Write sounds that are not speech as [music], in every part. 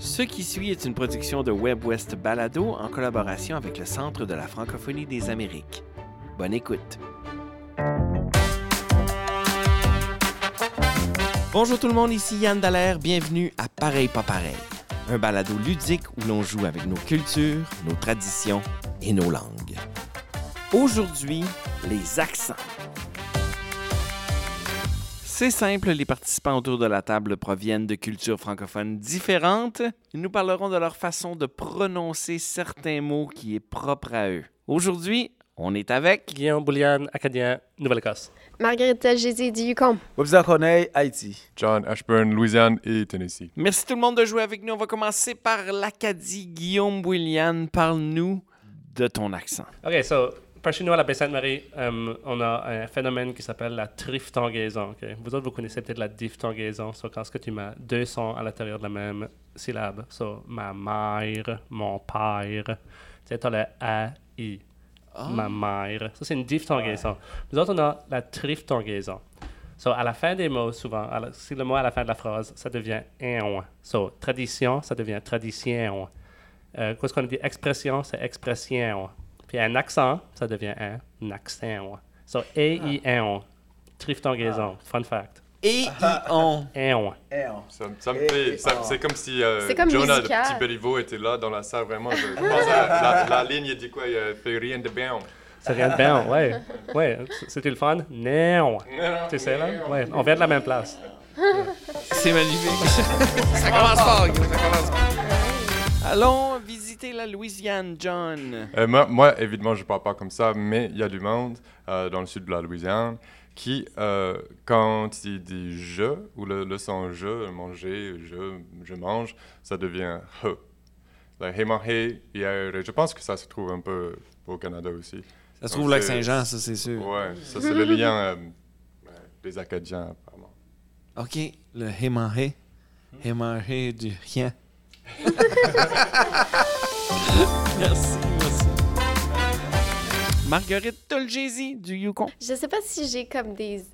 Ce qui suit est une production de WebWest Balado en collaboration avec le Centre de la francophonie des Amériques. Bonne écoute. Bonjour tout le monde, ici Yann Dallaire, bienvenue à Pareil pas pareil, un balado ludique où l'on joue avec nos cultures, nos traditions et nos langues. Aujourd'hui, les accents. C'est simple, les participants autour de la table proviennent de cultures francophones différentes. Ils nous parleront de leur façon de prononcer certains mots qui est propre à eux. Aujourd'hui, on est avec Guillaume Boulian, Acadien, Nouvelle-Écosse. Margarita Jésus du Yukon. Haïti. John Ashburn, Louisiane et Tennessee. Merci tout le monde de jouer avec nous. On va commencer par l'Acadie. Guillaume Boulian, parle-nous de ton accent. OK, so, par chez nous à la Baie-Sainte-Marie, um, on a un phénomène qui s'appelle la triftongaison. ok? Vous autres, vous connaissez peut-être la diphtongaison. So, quand ce que tu mets deux sons à l'intérieur de la même syllabe? So, ma mère, mon père. Tu t'as le A-I. Ma mère. Ça, c'est une diphtongaison. Nous autres, on a la triftongaison. So, à la fin des mots, souvent, la- si le mot à la fin de la phrase, ça devient un. So, tradition, ça devient tradition. Euh, Qu'est-ce qu'on dit? Expression, c'est expression. Puis un accent, ça devient un accent. So, A-I-N. Triftongaison. Fun fact. Et on. Un. Ça, ça me fait, ça- c'est comme si euh, C'est comme Jonah, musical. le petit Béliveau, était là dans la salle. Vraiment, je, je pensais à la, la ligne, il dit quoi? Il fait rien de bien. C'est rien de bien, ouais. Ouais, c'était le fun? Non. Tu sais, là? Ouais, on vient de la même place. C'est magnifique. [laughs] ça commence fort, ça commence fort. Allons visiter la Louisiane, John? Euh, moi, moi, évidemment, je parle pas comme ça, mais il y a du monde euh, dans le sud de la Louisiane qui, euh, quand il dit je, ou le, le son je, manger, je, je mange, ça devient he. Like, hey, man, hey, hier. Je pense que ça se trouve un peu au Canada aussi. Ça se trouve lac c'est- Saint-Jean, ça c'est sûr. Ouais, ça c'est le lien euh, des Acadiens, apparemment. OK, le hémanhé. Hémanhé du rien. [laughs] Marguerite Tolgesi du Yukon. Je sais pas si j'ai comme des,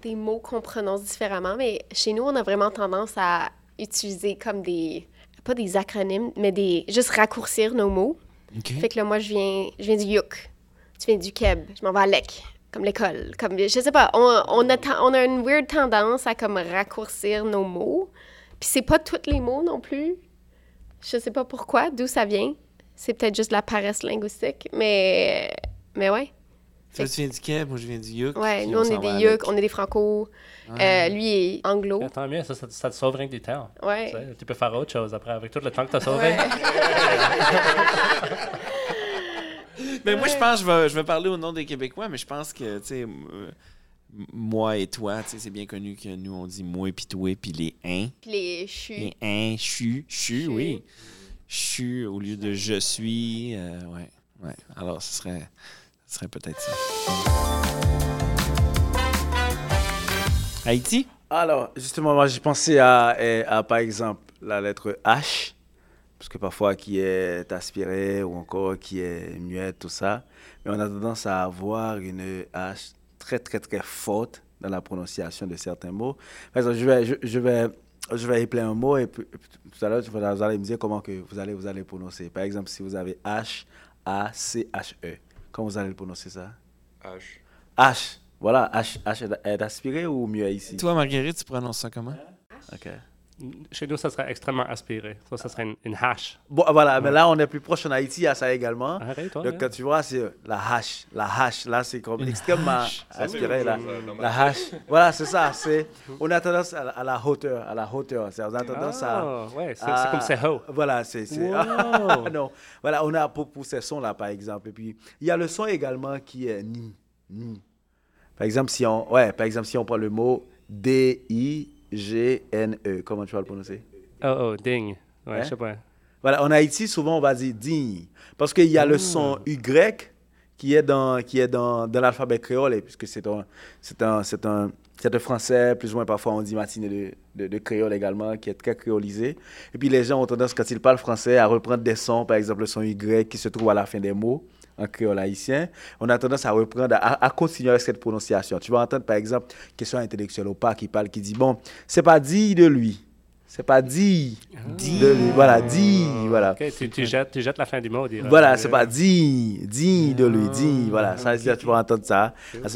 des mots qu'on prononce différemment, mais chez nous, on a vraiment tendance à utiliser comme des, pas des acronymes, mais des, juste raccourcir nos mots. OK. Fait que là, moi, je viens, je viens du Yuk. Tu viens du Keb. Je m'en vais à Lec. Comme l'école. Comme, je sais pas, on, on, a, on a une weird tendance à comme raccourcir nos mots. Puis c'est pas tous les mots non plus. Je sais pas pourquoi, d'où ça vient. C'est peut-être juste la paresse linguistique, mais, mais ouais. Toi, tu viens du Québec, moi je viens du Yuk. Ouais, nous, on est des avec. Yuk, on est des Franco. Euh, lui est anglo. Tant mieux, ça, ça, ça te sauve rien du temps. Ouais. Tu sais, Tu peux faire autre chose après, avec tout le temps que tu as sauvé. [laughs] Mais moi, je pense que je vais, je vais parler au nom des Québécois, mais je pense que, tu sais, euh, moi et toi, tu sais, c'est bien connu que nous, on dit moi puis toi, puis les uns. Puis les chus. Les uns, chu, chu, Chu. oui. Chu au lieu de je suis. euh, ouais, ouais. Alors, ce serait, ce serait peut-être ça. Haïti? Alors, justement, moi, j'ai pensé à, par exemple, la lettre H, parce que parfois qui est aspirée ou encore qui est muette, tout ça. Mais on a tendance à avoir une H très, très, très forte dans la prononciation de certains mots. Par exemple, je vais, je, vais, je vais épeler un mot et tout à l'heure, vous allez me dire comment que vous allez, vous allez le prononcer. Par exemple, si vous avez H, A, C, H, E, comment vous allez le prononcer ça? H. H. Voilà, H, H est- aspiré ou mieux ici? Toi, Marguerite, tu prononces ça comment? OK. Chez nous, ça serait extrêmement aspiré. Ça, ça serait une, une hache. Bon, voilà, mais là, on est plus proche en Haïti, à ça également. Arrête, toi. Donc, quand tu vois, c'est la hache. La hache, là, c'est comme extrêmement hache. aspiré. Ma La hache. Voilà, c'est ça. C'est, on a tendance à la, à la hauteur. À la hauteur. C'est, on a tendance à. Ah, ouais, c'est à- comme c'est haut. Voilà, c'est. Wow. [laughs] non. Voilà, on a pour, pour ces sons-là, par exemple. Et puis, il y a le son également qui est ni. Ni. Par exemple, si on, ouais, par exemple, si on prend le mot D-I-G-N-E, comment tu vas le prononcer? Oh, oh, ding. Ouais, Hein? je sais pas. Voilà, en Haïti, souvent, on va dire digne. Parce qu'il y a le son Y qui est dans, qui est dans, dans l'alphabet créole, et puisque c'est un, c'est un, c'est un, c'est un français, plus ou moins parfois on dit matinée de, de, de créole également, qui est très créolisé. Et puis les gens ont tendance, quand ils parlent français, à reprendre des sons, par exemple le son Y qui se trouve à la fin des mots en créole haïtien. On a tendance à reprendre, à, à continuer avec cette prononciation. Tu vas entendre, par exemple, question intellectuelle au pas qui parle, qui dit, bon, c'est pas dit de lui. C'est pas dit. De lui. Voilà, dis, voilà. Tu, tu jettes, tu jettes la fin du mot, dirait. Voilà, c'est pas dis, dis de lui. Ah, Voilà, ça, tu vas entendre ça.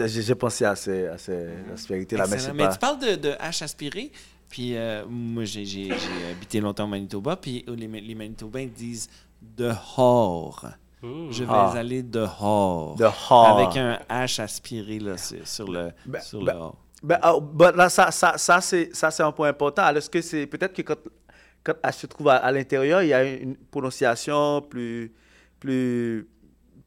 J'ai pensé à ces, à ces aspérités-là, mais c'est Mais pas. tu parles de, de hache aspirée, puis euh, moi, j'ai habité longtemps au Manitoba, puis les, les Manitobains disent dehors. Mmh. Je vais Ah. aller dehors. Dehors. Avec un hache aspiré là, sur le, Ben- sur ben- le hors. Ben, ah, ben, là, ça, ça, ça c'est ça, c'est un point important. Alors, est-ce que c'est peut-être que quand, quand elle se trouve à, à l'intérieur, il y a une prononciation plus, plus,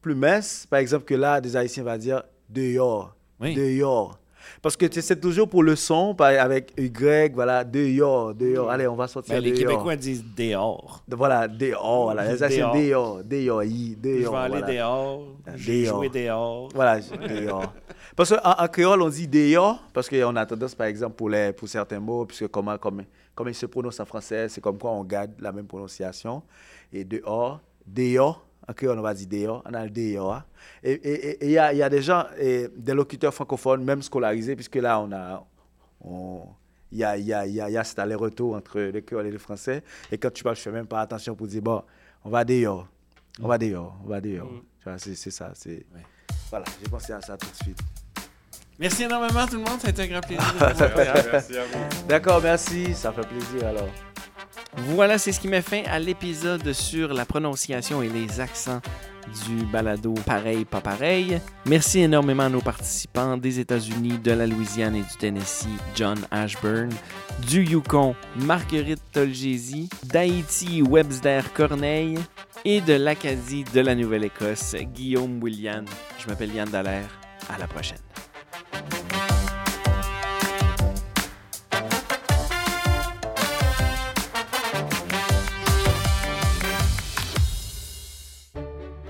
plus mince, par exemple, que là, des Haïtiens vont dire dehors. Oui. Dehors. Parce que tu sais, c'est toujours pour le son, avec Y, voilà, dehors, dehors. Allez, on va sortir Ben, les dehors. Québécois disent dehors. Voilà, dehors, voilà. Les Haïtiens, Dehors. dehors, dehors, y, Je vais aller dehors. Dehors. jouer dehors. Voilà, dehors. Parce qu'en en créole, on dit dehors, parce qu'on a tendance, par exemple, pour, les, pour certains mots, puisque comment, comme, comme ils se prononcent en français, c'est comme quoi on garde la même prononciation. Et dehors, dehors, en créole, on va dire dehors, on a le dehors. Et il et, il y, y a des gens, et des locuteurs francophones, même scolarisés, puisque là, on a. on- il y a, y, a, y, a, y a cet aller-retour entre le créole et le français. Et quand tu parles, je fais même pas attention pour dire, bon, on va dehors. On va dehors, on va dehors. Tu vois, C'est ça. c'est Voilà, j'ai pensé à ça tout de suite. Merci énormément tout le monde, ça a été un grand plaisir. [laughs] D'accord, merci. Ça fait plaisir alors. Voilà, c'est ce qui met fin à l'épisode sur la prononciation et les accents du balado Pareil, pas pareil. Merci énormément à nos participants des États-Unis, de la Louisiane et du Tennessee, John Ashburn, du Yukon, Marguerite Tolgesi, d'Haïti, Webster Corneille et de l'Acadie de la Nouvelle-Écosse, Guillaume William. Je m'appelle Yann Dallaire. À la prochaine.